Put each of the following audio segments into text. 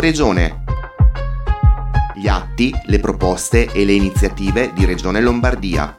Regione. Gli atti, le proposte e le iniziative di Regione Lombardia.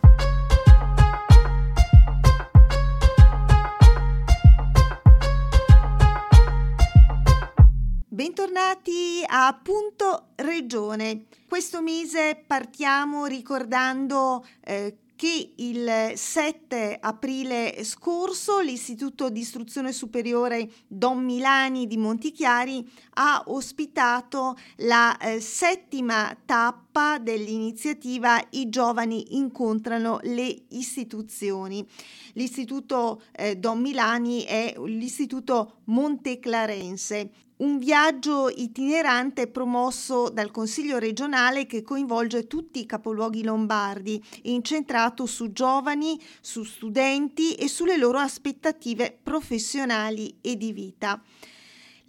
Bentornati a Punto Regione. Questo mese partiamo ricordando eh, che il 7 aprile scorso l'Istituto di Istruzione Superiore Don Milani di Montichiari ha ospitato la eh, settima tappa dell'iniziativa I giovani incontrano le istituzioni. L'istituto eh, Don Milani è l'istituto monteclarense un viaggio itinerante promosso dal Consiglio regionale che coinvolge tutti i capoluoghi lombardi, incentrato su giovani, su studenti e sulle loro aspettative professionali e di vita.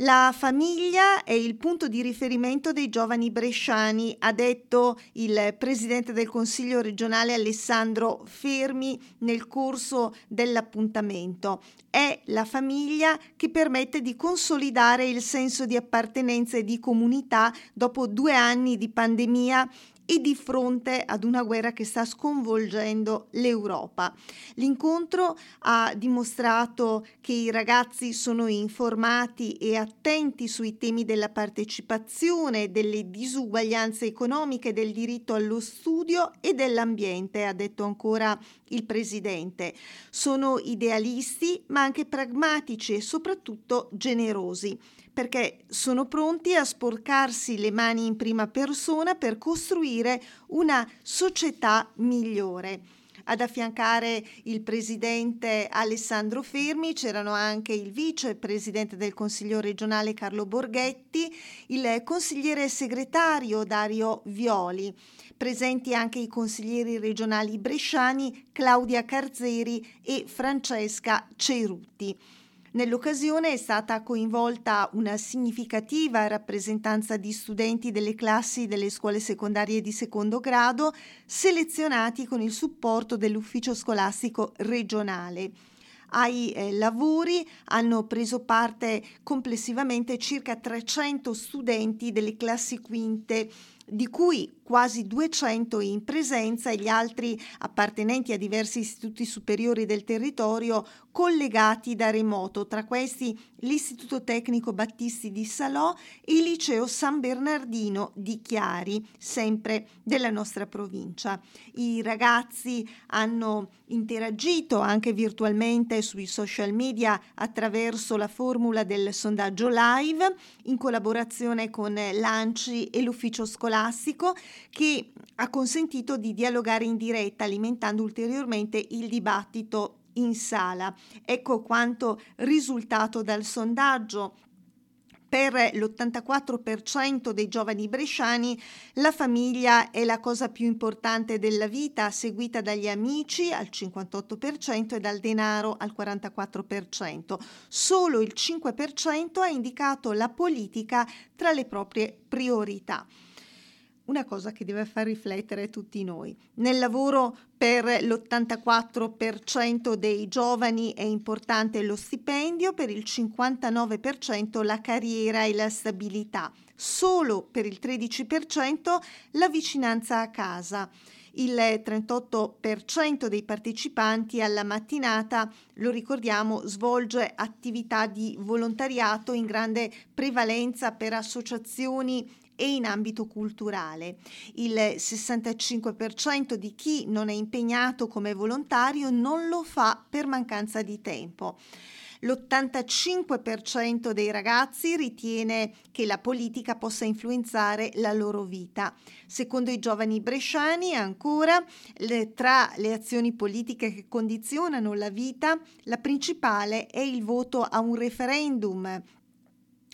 La famiglia è il punto di riferimento dei giovani bresciani, ha detto il presidente del Consiglio regionale Alessandro Fermi nel corso dell'appuntamento. È la famiglia che permette di consolidare il senso di appartenenza e di comunità dopo due anni di pandemia e di fronte ad una guerra che sta sconvolgendo l'Europa. L'incontro ha dimostrato che i ragazzi sono informati e attenti sui temi della partecipazione, delle disuguaglianze economiche, del diritto allo studio e dell'ambiente, ha detto ancora il presidente. Sono idealisti ma anche pragmatici e soprattutto generosi perché sono pronti a sporcarsi le mani in prima persona per costruire una società migliore. Ad affiancare il presidente Alessandro Fermi c'erano anche il vicepresidente del Consiglio regionale Carlo Borghetti, il consigliere segretario Dario Violi, presenti anche i consiglieri regionali bresciani Claudia Carzeri e Francesca Cerutti. Nell'occasione è stata coinvolta una significativa rappresentanza di studenti delle classi delle scuole secondarie di secondo grado selezionati con il supporto dell'ufficio scolastico regionale. Ai eh, lavori hanno preso parte complessivamente circa 300 studenti delle classi quinte di cui quasi 200 in presenza e gli altri appartenenti a diversi istituti superiori del territorio collegati da remoto, tra questi l'Istituto Tecnico Battisti di Salò e il Liceo San Bernardino di Chiari, sempre della nostra provincia. I ragazzi hanno interagito anche virtualmente sui social media attraverso la formula del sondaggio live in collaborazione con l'ANCI e l'ufficio scolastico che ha consentito di dialogare in diretta alimentando ulteriormente il dibattito in sala. Ecco quanto risultato dal sondaggio per l'84% dei giovani bresciani la famiglia è la cosa più importante della vita, seguita dagli amici al 58% e dal denaro al 44%. Solo il 5% ha indicato la politica tra le proprie priorità una cosa che deve far riflettere tutti noi. Nel lavoro per l'84% dei giovani è importante lo stipendio, per il 59% la carriera e la stabilità, solo per il 13% la vicinanza a casa. Il 38% dei partecipanti alla mattinata, lo ricordiamo, svolge attività di volontariato in grande prevalenza per associazioni e in ambito culturale. Il 65% di chi non è impegnato come volontario non lo fa per mancanza di tempo. L'85% dei ragazzi ritiene che la politica possa influenzare la loro vita. Secondo i giovani bresciani, ancora, le, tra le azioni politiche che condizionano la vita, la principale è il voto a un referendum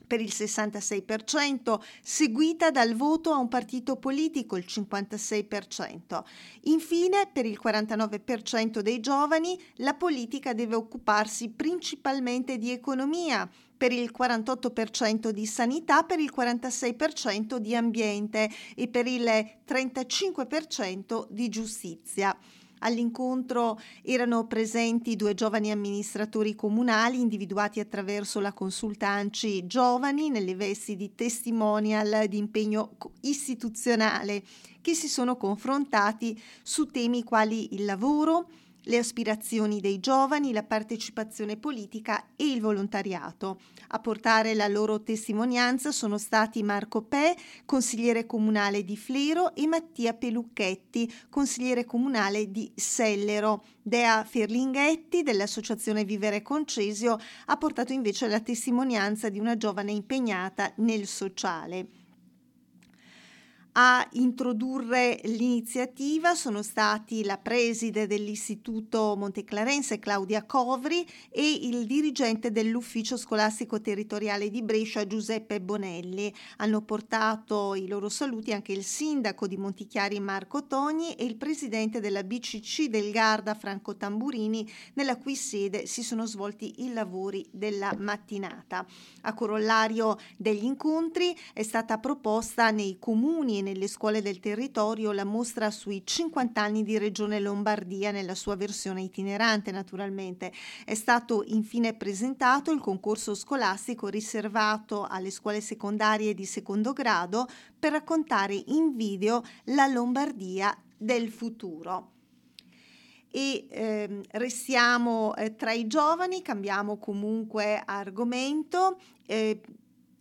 per il 66%, seguita dal voto a un partito politico, il 56%. Infine, per il 49% dei giovani, la politica deve occuparsi principalmente di economia, per il 48% di sanità, per il 46% di ambiente e per il 35% di giustizia. All'incontro erano presenti due giovani amministratori comunali individuati attraverso la consultanci giovani nelle vesti di testimonial di impegno istituzionale che si sono confrontati su temi quali il lavoro, le aspirazioni dei giovani, la partecipazione politica e il volontariato. A portare la loro testimonianza sono stati Marco Pe, consigliere comunale di Flero, e Mattia Pelucchetti, consigliere comunale di Sellero. Dea Ferlinghetti dell'associazione Vivere Concesio ha portato invece la testimonianza di una giovane impegnata nel sociale. A introdurre l'iniziativa sono stati la preside dell'Istituto Monteclarense Claudia Covri e il dirigente dell'Ufficio Scolastico Territoriale di Brescia Giuseppe Bonelli. Hanno portato i loro saluti anche il sindaco di Montichiari Marco Togni e il presidente della BCC del Garda Franco Tamburini, nella cui sede si sono svolti i lavori della mattinata. A corollario degli incontri è stata proposta nei comuni e nelle scuole del territorio la mostra sui 50 anni di Regione Lombardia nella sua versione itinerante naturalmente. È stato infine presentato il concorso scolastico riservato alle scuole secondarie di secondo grado per raccontare in video la Lombardia del futuro e eh, restiamo eh, tra i giovani, cambiamo comunque argomento. Eh,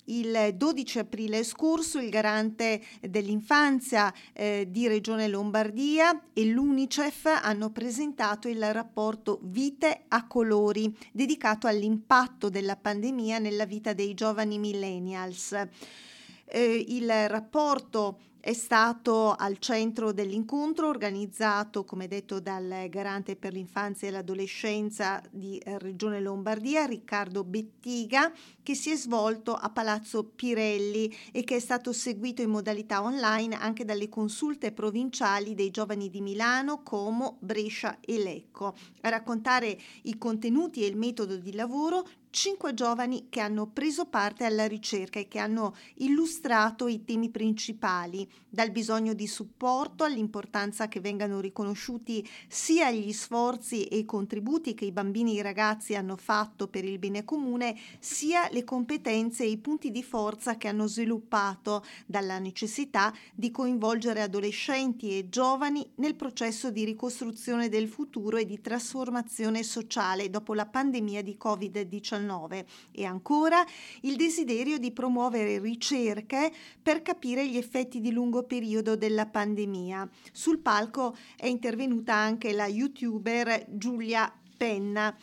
il 12 aprile scorso il garante dell'infanzia eh, di Regione Lombardia e l'UNICEF hanno presentato il rapporto Vite a colori dedicato all'impatto della pandemia nella vita dei giovani millennials. Eh, il rapporto è stato al centro dell'incontro organizzato, come detto, dal garante per l'infanzia e l'adolescenza di eh, Regione Lombardia, Riccardo Bettiga, che si è svolto a Palazzo Pirelli e che è stato seguito in modalità online anche dalle consulte provinciali dei giovani di Milano, Como, Brescia e Lecco. A raccontare i contenuti e il metodo di lavoro cinque giovani che hanno preso parte alla ricerca e che hanno illustrato i temi principali, dal bisogno di supporto all'importanza che vengano riconosciuti sia gli sforzi e i contributi che i bambini e i ragazzi hanno fatto per il bene comune, sia le competenze e i punti di forza che hanno sviluppato dalla necessità di coinvolgere adolescenti e giovani nel processo di ricostruzione del futuro e di trasformazione sociale dopo la pandemia di Covid-19 e ancora il desiderio di promuovere ricerche per capire gli effetti di lungo periodo della pandemia. Sul palco è intervenuta anche la youtuber Giulia Penna.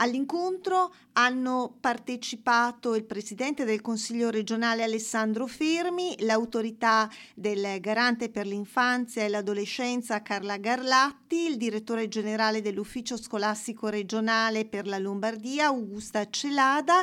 All'incontro hanno partecipato il presidente del Consiglio regionale Alessandro Fermi, l'autorità del Garante per l'infanzia e l'adolescenza Carla Garlatti, il direttore generale dell'Ufficio scolastico regionale per la Lombardia Augusta Celada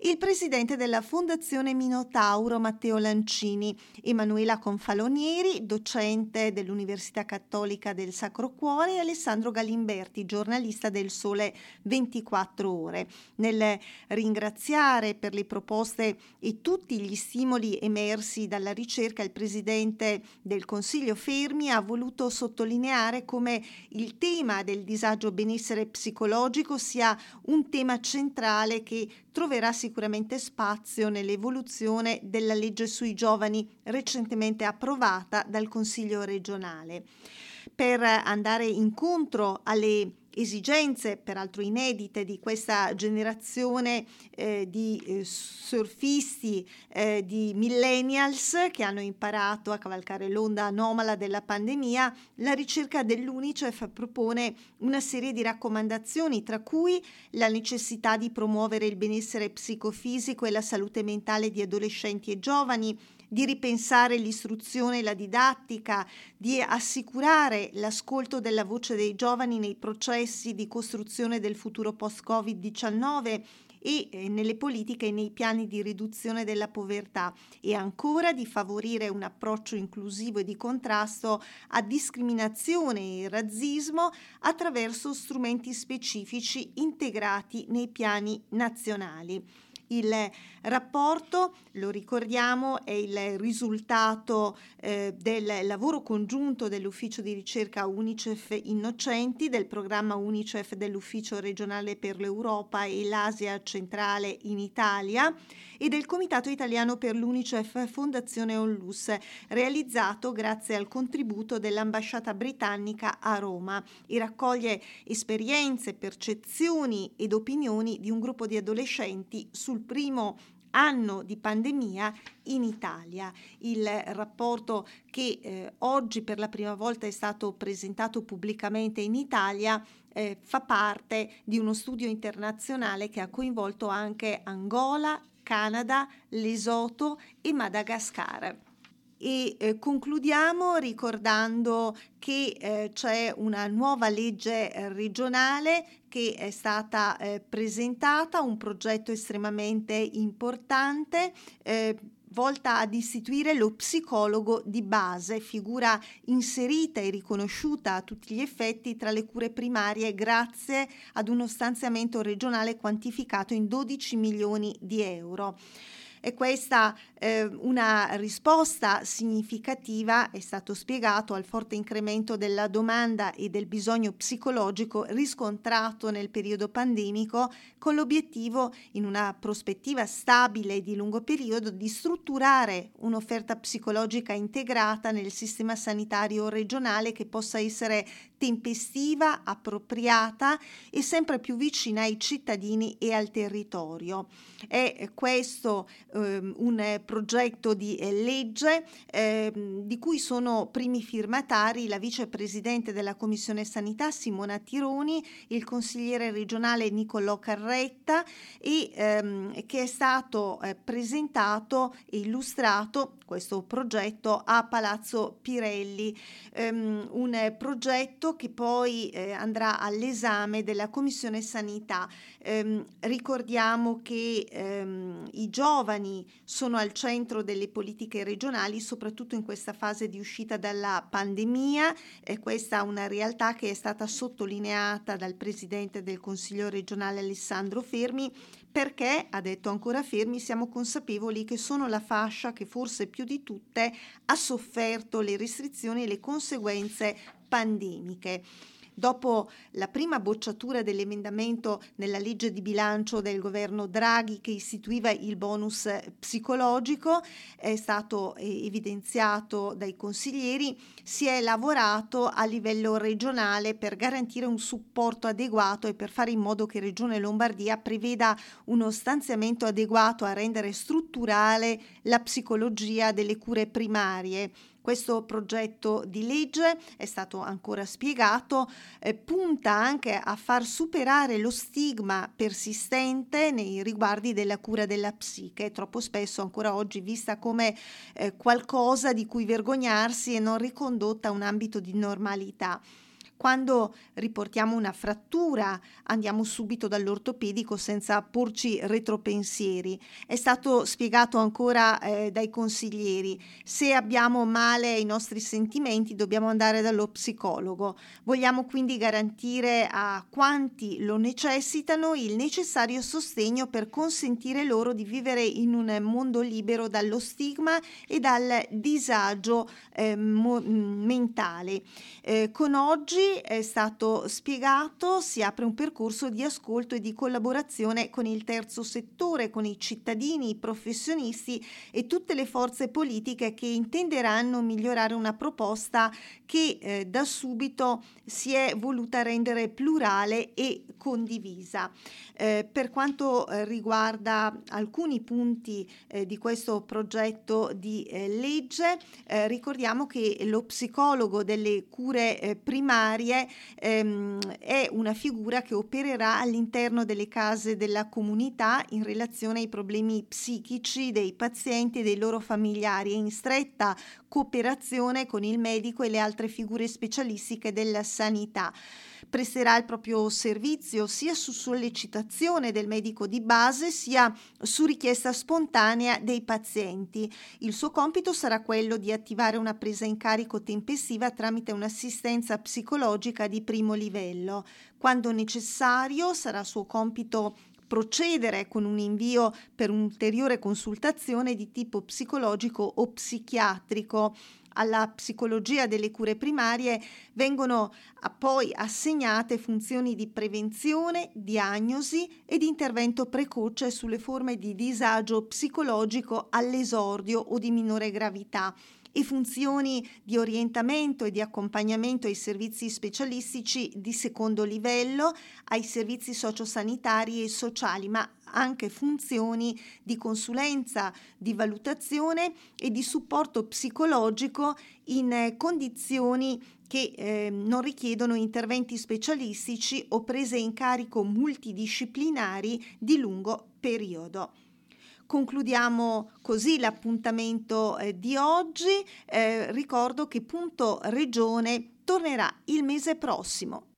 il presidente della Fondazione Minotauro Matteo Lancini, Emanuela Confalonieri, docente dell'Università Cattolica del Sacro Cuore e Alessandro Galimberti, giornalista del Sole 24 Ore. Nel ringraziare per le proposte e tutti gli stimoli emersi dalla ricerca, il presidente del Consiglio Fermi ha voluto sottolineare come il tema del disagio benessere psicologico sia un tema centrale che troverà sicuramente spazio nell'evoluzione della legge sui giovani recentemente approvata dal Consiglio regionale. Per andare incontro alle esigenze, peraltro inedite, di questa generazione eh, di eh, surfisti, eh, di millennials che hanno imparato a cavalcare l'onda anomala della pandemia, la ricerca dell'UNICEF propone una serie di raccomandazioni, tra cui la necessità di promuovere il benessere psicofisico e la salute mentale di adolescenti e giovani, di ripensare l'istruzione e la didattica, di assicurare l'ascolto della voce dei giovani nei processi di costruzione del futuro post-Covid-19 e eh, nelle politiche e nei piani di riduzione della povertà e ancora di favorire un approccio inclusivo e di contrasto a discriminazione e razzismo attraverso strumenti specifici integrati nei piani nazionali. Il rapporto, lo ricordiamo, è il risultato eh, del lavoro congiunto dell'ufficio di ricerca UNICEF Innocenti, del programma UNICEF dell'ufficio regionale per l'Europa e l'Asia centrale in Italia e del Comitato Italiano per l'UNICEF Fondazione Onlus, realizzato grazie al contributo dell'ambasciata britannica a Roma e raccoglie esperienze, percezioni ed opinioni di un gruppo di adolescenti sul primo anno di pandemia in Italia. Il rapporto che eh, oggi per la prima volta è stato presentato pubblicamente in Italia eh, fa parte di uno studio internazionale che ha coinvolto anche Angola, Canada, Lesoto e Madagascar. E eh, concludiamo ricordando che eh, c'è una nuova legge eh, regionale che è stata eh, presentata, un progetto estremamente importante eh, volta ad istituire lo psicologo di base, figura inserita e riconosciuta a tutti gli effetti tra le cure primarie grazie ad uno stanziamento regionale quantificato in 12 milioni di euro. E questa eh, una risposta significativa, è stato spiegato, al forte incremento della domanda e del bisogno psicologico riscontrato nel periodo pandemico, con l'obiettivo, in una prospettiva stabile di lungo periodo, di strutturare un'offerta psicologica integrata nel sistema sanitario regionale che possa essere tempestiva, appropriata e sempre più vicina ai cittadini e al territorio. È questo eh, un progetto di eh, legge eh, di cui sono primi firmatari la vicepresidente della Commissione Sanità Simona Tironi, il consigliere regionale Niccolò Carretta e ehm, che è stato eh, presentato e illustrato questo progetto a Palazzo Pirelli, ehm, un progetto che poi eh, andrà all'esame della Commissione Sanità. Ehm, ricordiamo che ehm, i giovani sono al centro delle politiche regionali, soprattutto in questa fase di uscita dalla pandemia. E questa è una realtà che è stata sottolineata dal Presidente del Consiglio regionale Alessandro Fermi perché, ha detto ancora Fermi, siamo consapevoli che sono la fascia che forse più di tutte ha sofferto le restrizioni e le conseguenze pandemiche. Dopo la prima bocciatura dell'emendamento nella legge di bilancio del governo Draghi che istituiva il bonus psicologico, è stato eh, evidenziato dai consiglieri, si è lavorato a livello regionale per garantire un supporto adeguato e per fare in modo che Regione Lombardia preveda uno stanziamento adeguato a rendere strutturale la psicologia delle cure primarie questo progetto di legge è stato ancora spiegato, eh, punta anche a far superare lo stigma persistente nei riguardi della cura della psiche, troppo spesso ancora oggi vista come eh, qualcosa di cui vergognarsi e non ricondotta a un ambito di normalità. Quando riportiamo una frattura andiamo subito dall'ortopedico senza porci retropensieri. È stato spiegato ancora eh, dai consiglieri, se abbiamo male ai nostri sentimenti dobbiamo andare dallo psicologo. Vogliamo quindi garantire a quanti lo necessitano il necessario sostegno per consentire loro di vivere in un mondo libero dallo stigma e dal disagio eh, mo- mentale. Eh, con oggi è stato spiegato, si apre un percorso di ascolto e di collaborazione con il terzo settore, con i cittadini, i professionisti e tutte le forze politiche che intenderanno migliorare una proposta che eh, da subito si è voluta rendere plurale e condivisa. Eh, per quanto eh, riguarda alcuni punti eh, di questo progetto di eh, legge, eh, ricordiamo che lo psicologo delle cure primarie ehm, è una figura che opererà all'interno delle case della comunità in relazione ai problemi psichici dei pazienti e dei loro familiari e in stretta cooperazione con il medico e le altre figure specialistiche della sanità presterà il proprio servizio sia su sollecitazione del medico di base sia su richiesta spontanea dei pazienti. Il suo compito sarà quello di attivare una presa in carico tempestiva tramite un'assistenza psicologica di primo livello. Quando necessario sarà suo compito procedere con un invio per un'ulteriore consultazione di tipo psicologico o psichiatrico alla psicologia delle cure primarie vengono poi assegnate funzioni di prevenzione, diagnosi ed intervento precoce sulle forme di disagio psicologico all'esordio o di minore gravità e funzioni di orientamento e di accompagnamento ai servizi specialistici di secondo livello, ai servizi sociosanitari e sociali, ma anche funzioni di consulenza, di valutazione e di supporto psicologico in condizioni che eh, non richiedono interventi specialistici o prese in carico multidisciplinari di lungo periodo. Concludiamo così l'appuntamento eh, di oggi. Eh, ricordo che Punto Regione tornerà il mese prossimo.